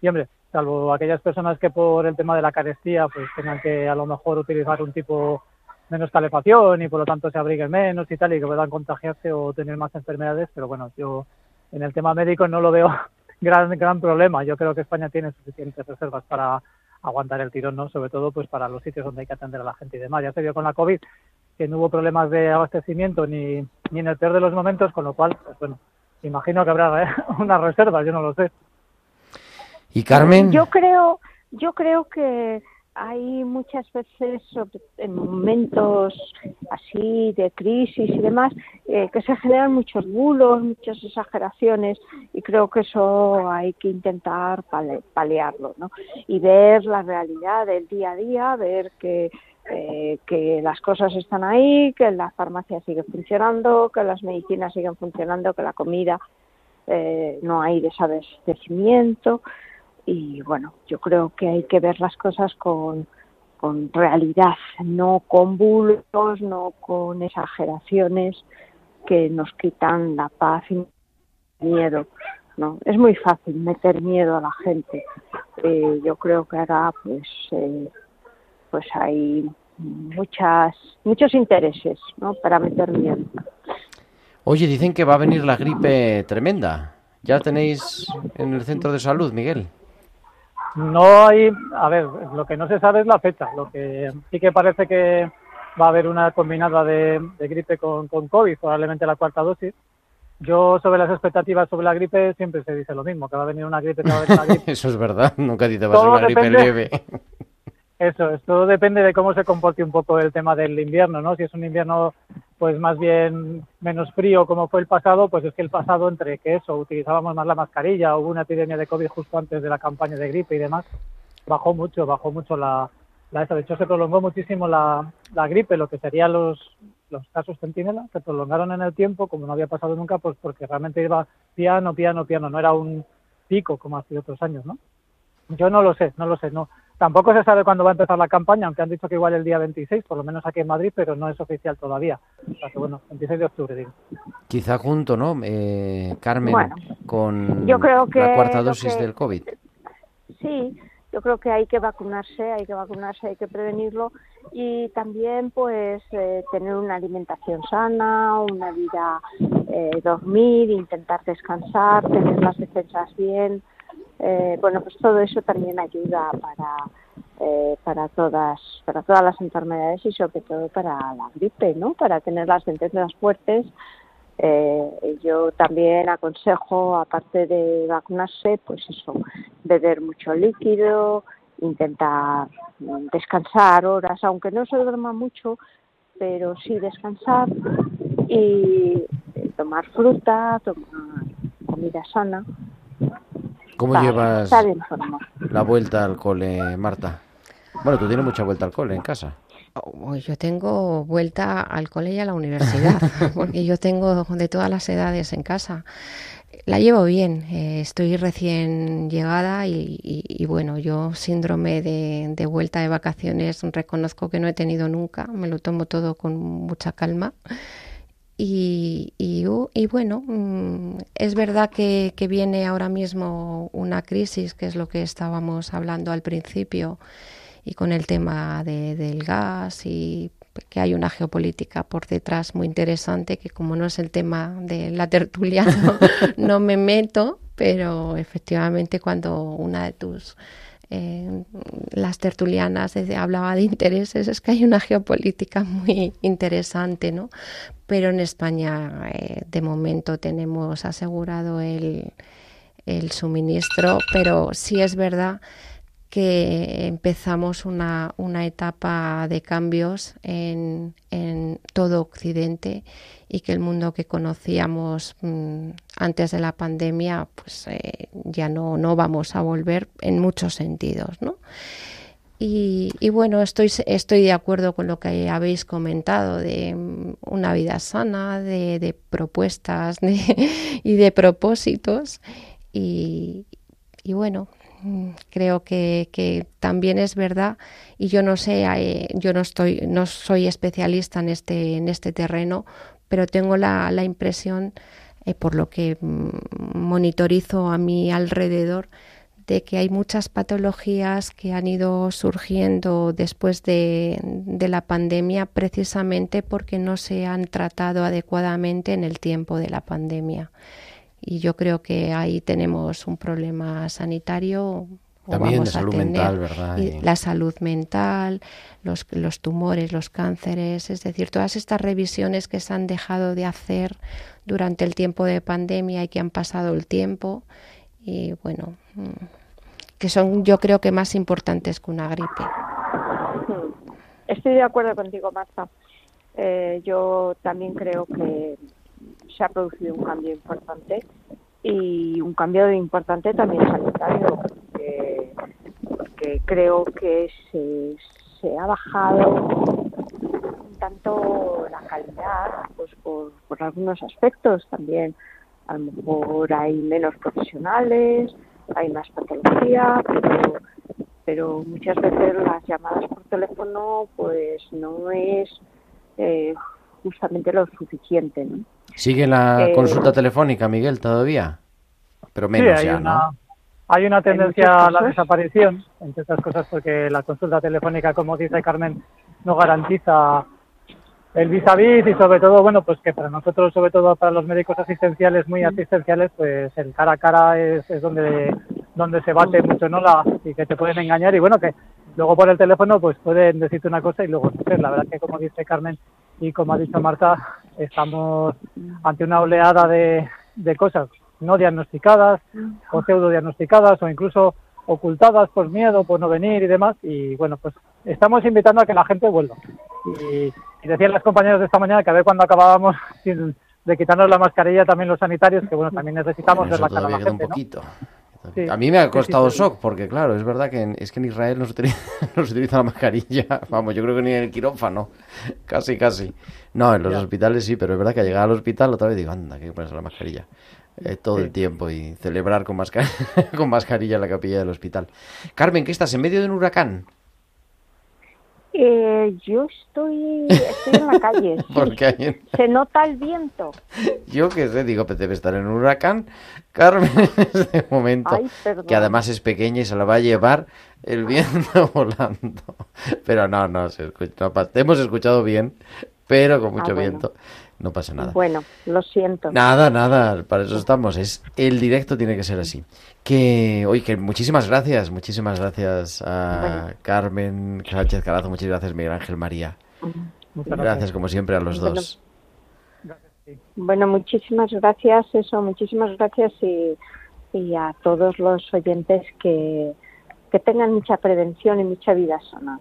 Y hombre, salvo aquellas personas que por el tema de la carestía pues tengan que a lo mejor utilizar un tipo menos calefacción y por lo tanto se abriguen menos y tal y que puedan contagiarse o tener más enfermedades, pero bueno, yo en el tema médico no lo veo [LAUGHS] gran gran problema. Yo creo que España tiene suficientes reservas para aguantar el tirón, ¿no? Sobre todo pues para los sitios donde hay que atender a la gente y demás. Ya se vio con la COVID que no hubo problemas de abastecimiento ni, ni en el peor de los momentos, con lo cual, pues bueno, imagino que habrá ¿eh? [LAUGHS] unas reservas, yo no lo sé. Y Carmen, Yo creo, yo creo que hay muchas veces, en momentos así de crisis y demás, eh, que se generan muchos bulos, muchas exageraciones y creo que eso hay que intentar pale- paliarlo, ¿no? Y ver la realidad del día a día, ver que eh, que las cosas están ahí, que la farmacia sigue funcionando, que las medicinas siguen funcionando, que la comida eh, no hay desabastecimiento y bueno, yo creo que hay que ver las cosas con, realidad, no con bulos, no con exageraciones que nos quitan la paz y miedo. ¿no? Es muy fácil meter miedo a la gente. Eh, yo creo que ahora pues eh, pues hay muchas muchos intereses ¿no? para meter miedo. oye, dicen que va a venir la gripe tremenda. ¿Ya tenéis en el centro de salud, Miguel? No hay, a ver, lo que no se sabe es la fecha. Lo que sí que parece que va a haber una combinada de, de gripe con, con COVID, probablemente la cuarta dosis. Yo sobre las expectativas sobre la gripe siempre se dice lo mismo, que va a venir una gripe, que va a venir una [LAUGHS] gripe. Eso es verdad, nunca dice va a ser una gripe leve. [LAUGHS] Eso, esto depende de cómo se comporte un poco el tema del invierno, ¿no? Si es un invierno, pues más bien menos frío como fue el pasado, pues es que el pasado entre que eso, utilizábamos más la mascarilla, hubo una epidemia de COVID justo antes de la campaña de gripe y demás, bajó mucho, bajó mucho la, la esa. De hecho, se prolongó muchísimo la, gripe, lo que serían los, los casos centinela, se prolongaron en el tiempo, como no había pasado nunca, pues porque realmente iba piano, piano, piano, no era un pico como ha sido otros años, ¿no? Yo no lo sé, no lo sé, no. Tampoco se sabe cuándo va a empezar la campaña, aunque han dicho que igual el día 26, por lo menos aquí en Madrid, pero no es oficial todavía. O sea que bueno, 26 de octubre, digo. Quizá junto, ¿no? Eh, Carmen, Bueno, con yo creo que la cuarta dosis que- del COVID. Sí, yo creo que hay que vacunarse, hay que vacunarse, hay que prevenirlo y también pues eh, tener una alimentación sana, una vida, eh, dormir, intentar descansar, tener las defensas bien. Eh, bueno, pues todo eso también ayuda para eh, para todas para todas las enfermedades y sobre todo para la gripe, ¿no? Para tener las defensas fuertes eh, yo también aconsejo, aparte de vacunarse, pues eso, beber mucho líquido, intentar mm, descansar horas, aunque no se duerma mucho, pero sí descansar y tomar fruta, tomar comida sana. ¿Cómo llevas la vuelta al cole, Marta? Bueno, tú tienes mucha vuelta al cole en casa. Oh, Yo tengo vuelta al cole y a la universidad, [LAUGHS] porque yo tengo de todas las edades en casa. La llevo bien, eh, estoy recién llegada y, y- y bueno, yo síndrome de, de vuelta de vacaciones reconozco que no he tenido nunca, me lo tomo todo con mucha calma. Y, y, uh, y bueno, mm, es verdad que, que viene ahora mismo una crisis, que es lo que estábamos hablando al principio, y con el tema de- del gas y que hay una geopolítica por detrás muy interesante que como no es el tema de la tertulia [LAUGHS] no, no me meto, pero efectivamente cuando una de tus las tertulianas hablaba de intereses, es que hay una geopolítica muy interesante, ¿no? Pero en España eh, de momento tenemos asegurado el, el suministro, pero sí es verdad que empezamos una, una etapa de cambios en, en todo Occidente y que el mundo que conocíamos mm, antes de la pandemia pues eh, ya no, no vamos a volver en muchos sentidos, ¿no? Y, y bueno, estoy, estoy de acuerdo con lo que habéis comentado de mm, una vida sana, de, de propuestas [LAUGHS] de- y de propósitos. Y, y bueno, mm, creo que, que también es verdad, y yo no sé, eh, yo no estoy, no soy especialista en este, en este terreno, pero tengo la, la impresión, eh, por lo que mm, monitorizo a mi alrededor, de que hay muchas patologías que han ido surgiendo después de, de, la pandemia precisamente porque no se han tratado adecuadamente en el tiempo de la pandemia. Y yo creo que ahí tenemos un problema sanitario también de salud mental, ¿verdad? Y la salud mental, los, los tumores, los cánceres, es decir, todas estas revisiones que se han dejado de hacer durante el tiempo de pandemia y que han pasado el tiempo y bueno, mm, que son yo creo que más importantes que una gripe. Hmm. Estoy de acuerdo contigo, Marta. Eh, yo también creo que se ha producido un cambio importante y un cambio importante también sanitario, porque, porque creo que se, se, ha bajado un tanto la calidad pues por, por algunos aspectos también. A lo mejor hay menos profesionales, hay más patología, pero, pero muchas veces las llamadas por teléfono pues no es eh, justamente lo suficiente. ¿no? ¿Sigue la Eh, consulta telefónica, Miguel, todavía? Pero menos sí, hay ya, una, ¿no? Hay una tendencia a la desaparición, entre otras cosas porque la consulta telefónica, como dice Carmen, no garantiza el vis a vis y sobre todo, bueno, pues que para nosotros, sobre todo para los médicos asistenciales, muy asistenciales, pues el cara a cara es, es donde donde se bate mucho, ¿no? La, y que te pueden engañar y bueno, que luego por el teléfono pues pueden decirte una cosa y luego. La verdad que como dice Carmen y como ha dicho Marta, estamos ante una oleada de, de cosas no diagnosticadas o pseudo diagnosticadas o incluso ocultadas por miedo, por no venir y demás. Y bueno, pues estamos invitando a que la gente vuelva. Y, y decían las compañeras de esta mañana que a ver cuando acabábamos [LAUGHS] sin- de quitarnos la mascarilla también los sanitarios, que bueno, también necesitamos ver la cara a la un gente, ¿no? poquito. Sí. A mí me ha Sí, sí, costado sí. shock, porque claro, es verdad que en, es que en Israel no se, utiliza, [LAUGHS] no se utiliza la mascarilla. [LAUGHS] Vamos, yo creo que ni en el quirófano. Casi, casi. No, en los Ya. hospitales sí, pero es verdad que al llegar al hospital otra vez digo, anda, que ponerse la mascarilla. Eh, todo Sí. el tiempo y celebrar con, masca- [LAUGHS] con mascarilla en la capilla del hospital. Carmen, ¿qué estás? ¿En medio de un huracán? Eh, yo estoy, estoy en la calle. [LAUGHS] sí. Porque hay en- Se nota el viento. Yo qué sé, digo, pues debe estar en un huracán. Carmen, en [LAUGHS] este momento, Ay, que además es pequeña y se la va a llevar el viento volando. Pero no, no, se escucha, no pasa- te hemos escuchado bien, pero con mucho Ah, bueno. viento. No pasa nada. Bueno, lo siento. Nada, nada, para eso estamos. Es el directo tiene que ser así. Que, oye, que muchísimas gracias, muchísimas gracias a Bueno. Carmen Sánchez Carazo, muchas gracias Miguel Ángel María. Muchas Gracias como siempre a los Bueno. dos. Bueno, muchísimas gracias, eso, muchísimas gracias y, y a todos los oyentes que, que tengan mucha prevención y mucha vida sana.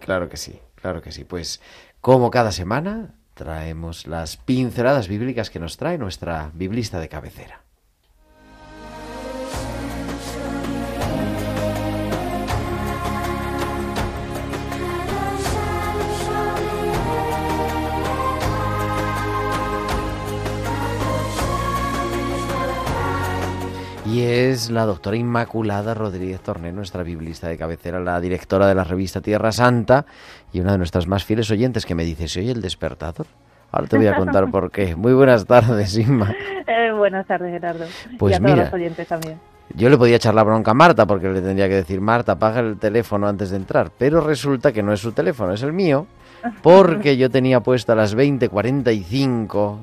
Claro que sí, claro que sí. Pues como cada semana traemos las pinceladas bíblicas que nos trae nuestra biblista de cabecera. Y es la doctora Inmaculada Rodríguez Torné, nuestra biblista de cabecera, la directora de la revista Tierra Santa y una de nuestras más fieles oyentes que me dice, ¿se oye el despertador? Ahora te voy a contar por qué. Muy buenas tardes, Inma. [LAUGHS] Eh, buenas tardes, Gerardo. Pues y a todos mira. los oyentes también. Yo le podía echar la bronca a Marta porque le tendría que decir, Marta, apaga el teléfono antes de entrar. Pero resulta que no es su teléfono, es el mío. Porque yo tenía puesto a las 20.45,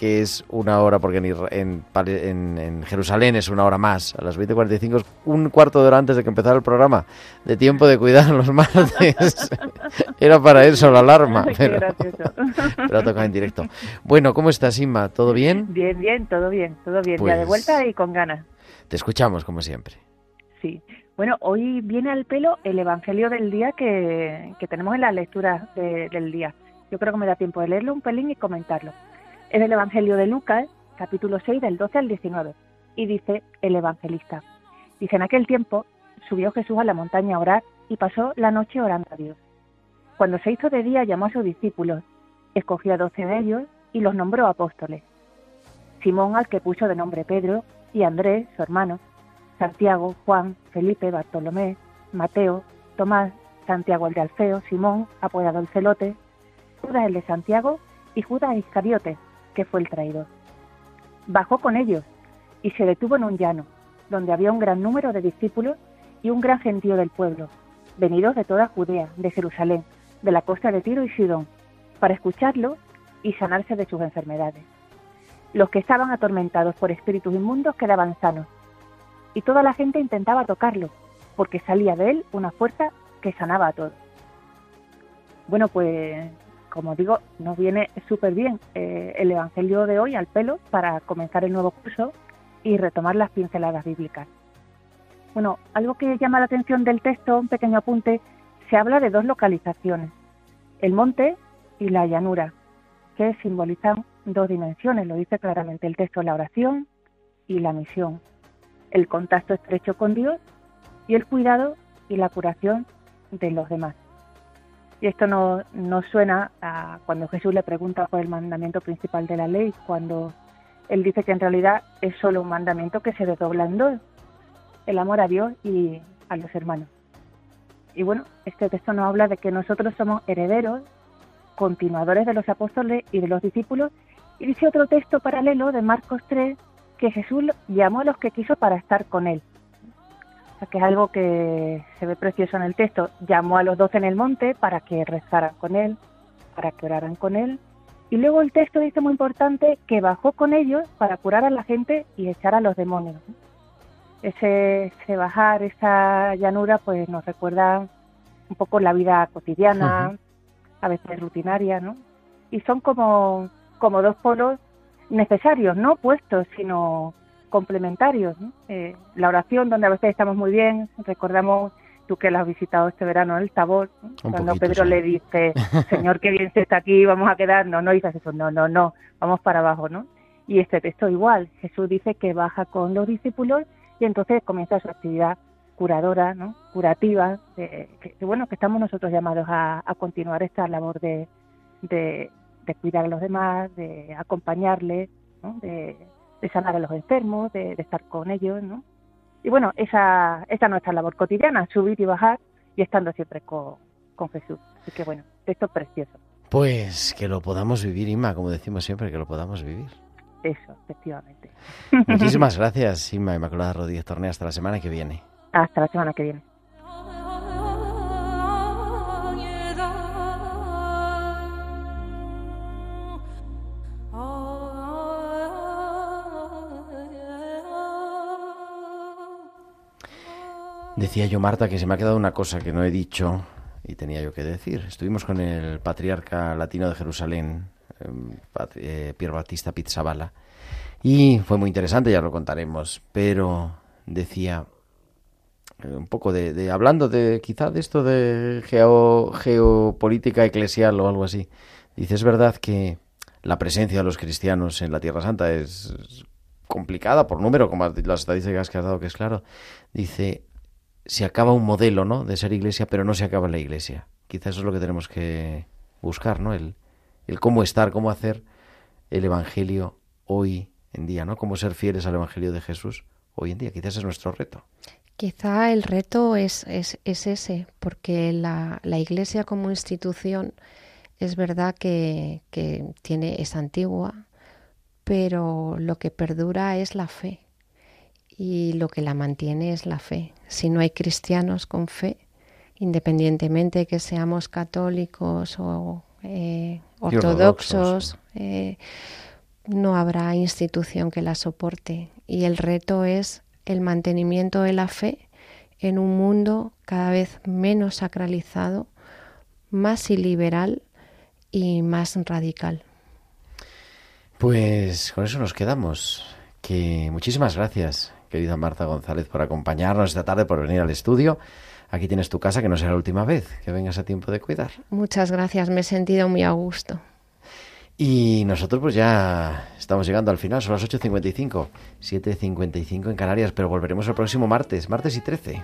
que es una hora, porque en, en, Pale- en- en Jerusalén es una hora más. A las 20.45 es un cuarto de hora antes de que empezara el programa. De tiempo de cuidar los martes. [LAUGHS] Era para eso la alarma. [LAUGHS] Pero, [LAUGHS] pero ha tocado en directo. Bueno, ¿cómo estás, Inma? ¿Todo bien? Bien, bien, todo bien, todo bien. Ya de Pues- vuelta y con ganas. Te escuchamos, como siempre. Sí. Bueno, hoy viene al pelo el Evangelio del día que, que tenemos en la lectura de- del día. Yo creo que me da tiempo de leerlo un pelín y comentarlo. Es el Evangelio de Lucas, capítulo 6, del 12 al 19. Y dice el evangelista. Dice, en aquel tiempo subió Jesús a la montaña a orar y pasó la noche orando a Dios. Cuando se hizo de día llamó a sus discípulos, escogió a doce de ellos y los nombró apóstoles. Simón al que puso de nombre Pedro y Andrés, su hermano, Santiago, Juan, Felipe, Bartolomé, Mateo, Tomás, Santiago el de Alfeo, Simón, apodado el celote, Judas el de Santiago y Judas Iscariote, fue el traidor. Bajó con ellos y se detuvo en un llano, donde había un gran número de discípulos y un gran gentío del pueblo, venidos de toda Judea, de Jerusalén, de la costa de Tiro y Sidón, para escucharlo y sanarse de sus enfermedades. Los que estaban atormentados por espíritus inmundos quedaban sanos, y toda la gente intentaba tocarlo, porque salía de él una fuerza que sanaba a todos. Bueno, pues como digo, nos viene súper bien eh, el Evangelio de hoy al pelo para comenzar el nuevo curso y retomar las pinceladas bíblicas. Bueno, algo que llama la atención del texto, un pequeño apunte, se habla de dos localizaciones, el monte y la llanura, que simbolizan dos dimensiones, lo dice claramente el texto, la oración y la misión, el contacto estrecho con Dios y el cuidado y la curación de los demás. Y esto no, no suena a cuando Jesús le pregunta por el mandamiento principal de la ley, cuando él dice que en realidad es solo un mandamiento que se desdobla en dos, el amor a Dios y a los hermanos. Y bueno, este texto nos habla de que nosotros somos herederos, continuadores de los apóstoles y de los discípulos, y dice otro texto paralelo de Marcos 3 que Jesús llamó a los que quiso para estar con él que es algo que se ve precioso en el texto. Llamó a los doce en el monte para que rezaran con él, para que oraran con él. Y luego el texto dice muy importante que bajó con ellos para curar a la gente y echar a los demonios. Ese, bajar, esa llanura, pues nos recuerda un poco la vida cotidiana, a veces rutinaria, ¿no? Y son como, como dos polos necesarios, no opuestos, sino complementarios. Eh, la oración, donde a veces estamos muy bien, recordamos tú que la has visitado este verano, el Tabor, cuando Pedro le dice, [LAUGHS] Señor, qué bien se está aquí, vamos a quedarnos, no dices eso, no, no, no, vamos para abajo, ¿no? Y este texto igual, Jesús dice que baja con los discípulos y entonces comienza su actividad curadora, ¿no? curativa, que, bueno, que estamos nosotros llamados a, continuar esta labor de, de, de, cuidar a los demás, de acompañarles, ¿no? de, de sanar a los enfermos, de, estar con ellos, ¿no? Y bueno, esa, esa es nuestra labor cotidiana, subir y bajar y estando siempre con, Jesús. Así que bueno, esto es precioso. Pues que lo podamos vivir, Inma, como decimos siempre, que lo podamos vivir. Eso, efectivamente. Muchísimas [LAUGHS] gracias, Inma Inmaculada Rodríguez Tornea. Hasta la semana que viene. Hasta la semana que viene. Decía yo, Marta, que se me ha quedado una cosa que no he dicho y tenía yo que decir. Estuvimos con el patriarca latino de Jerusalén, em, eh, Pier Battista Pizzabala, y fue muy interesante, ya lo contaremos, pero decía eh, un poco de, hablando de quizá de esto de geopolítica eclesial o algo así. Dice, es verdad que la presencia de los cristianos en la Tierra Santa es complicada por número, como las estadísticas que has dado, que es claro. Dice, se acaba un modelo, ¿no? De ser iglesia, pero no se acaba la iglesia. Quizás eso es lo que tenemos que buscar, ¿no? El, el cómo estar, cómo hacer el evangelio hoy en día, ¿no? Cómo ser fieles al evangelio de Jesús hoy en día. Quizás es nuestro reto. Quizá el reto es, es, es ese, porque la, la, iglesia como institución es verdad que, que tiene, es antigua, pero lo que perdura es la fe y lo que la mantiene es la fe. Si no hay cristianos con fe, independientemente de que seamos católicos o eh, ortodoxos, eh, no habrá institución que la soporte. Y el reto es el mantenimiento de la fe en un mundo cada vez menos sacralizado, más iliberal y más radical. Pues con eso nos quedamos. Que muchísimas gracias querida Marta González, por acompañarnos esta tarde, por venir al estudio. Aquí tienes tu casa, que no será la última vez que vengas a tiempo de cuidar. Muchas gracias, me he sentido muy a gusto. Y nosotros pues ya estamos llegando al final, son las 8.55, 7.55 en Canarias, pero volveremos el próximo martes, martes y 13.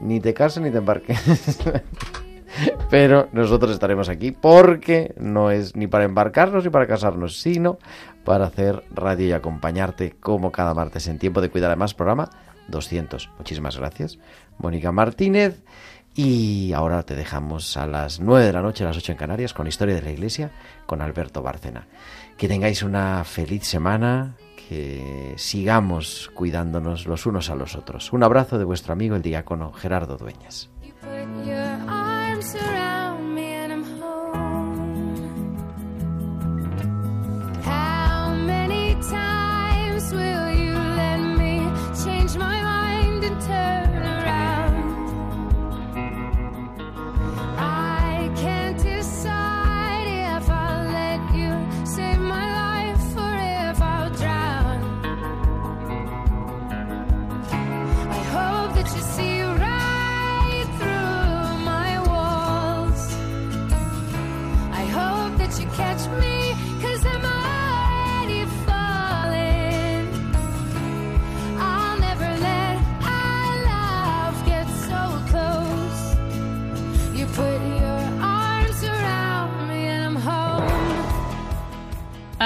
Ni te cases ni te embarques. [LAUGHS] [LAUGHS] pero nosotros estaremos aquí porque no es ni para embarcarnos ni para casarnos, sino para hacer radio y acompañarte como cada martes en tiempo de cuidar además programa 200. Muchísimas gracias, Mónica Martínez. Y ahora te dejamos a las 9 de la noche, a las 8 en Canarias, con Historia de la Iglesia, con Alberto Bárcena. Que tengáis una feliz semana, que sigamos cuidándonos los unos a los otros. Un abrazo de vuestro amigo el diácono Gerardo Dueñas.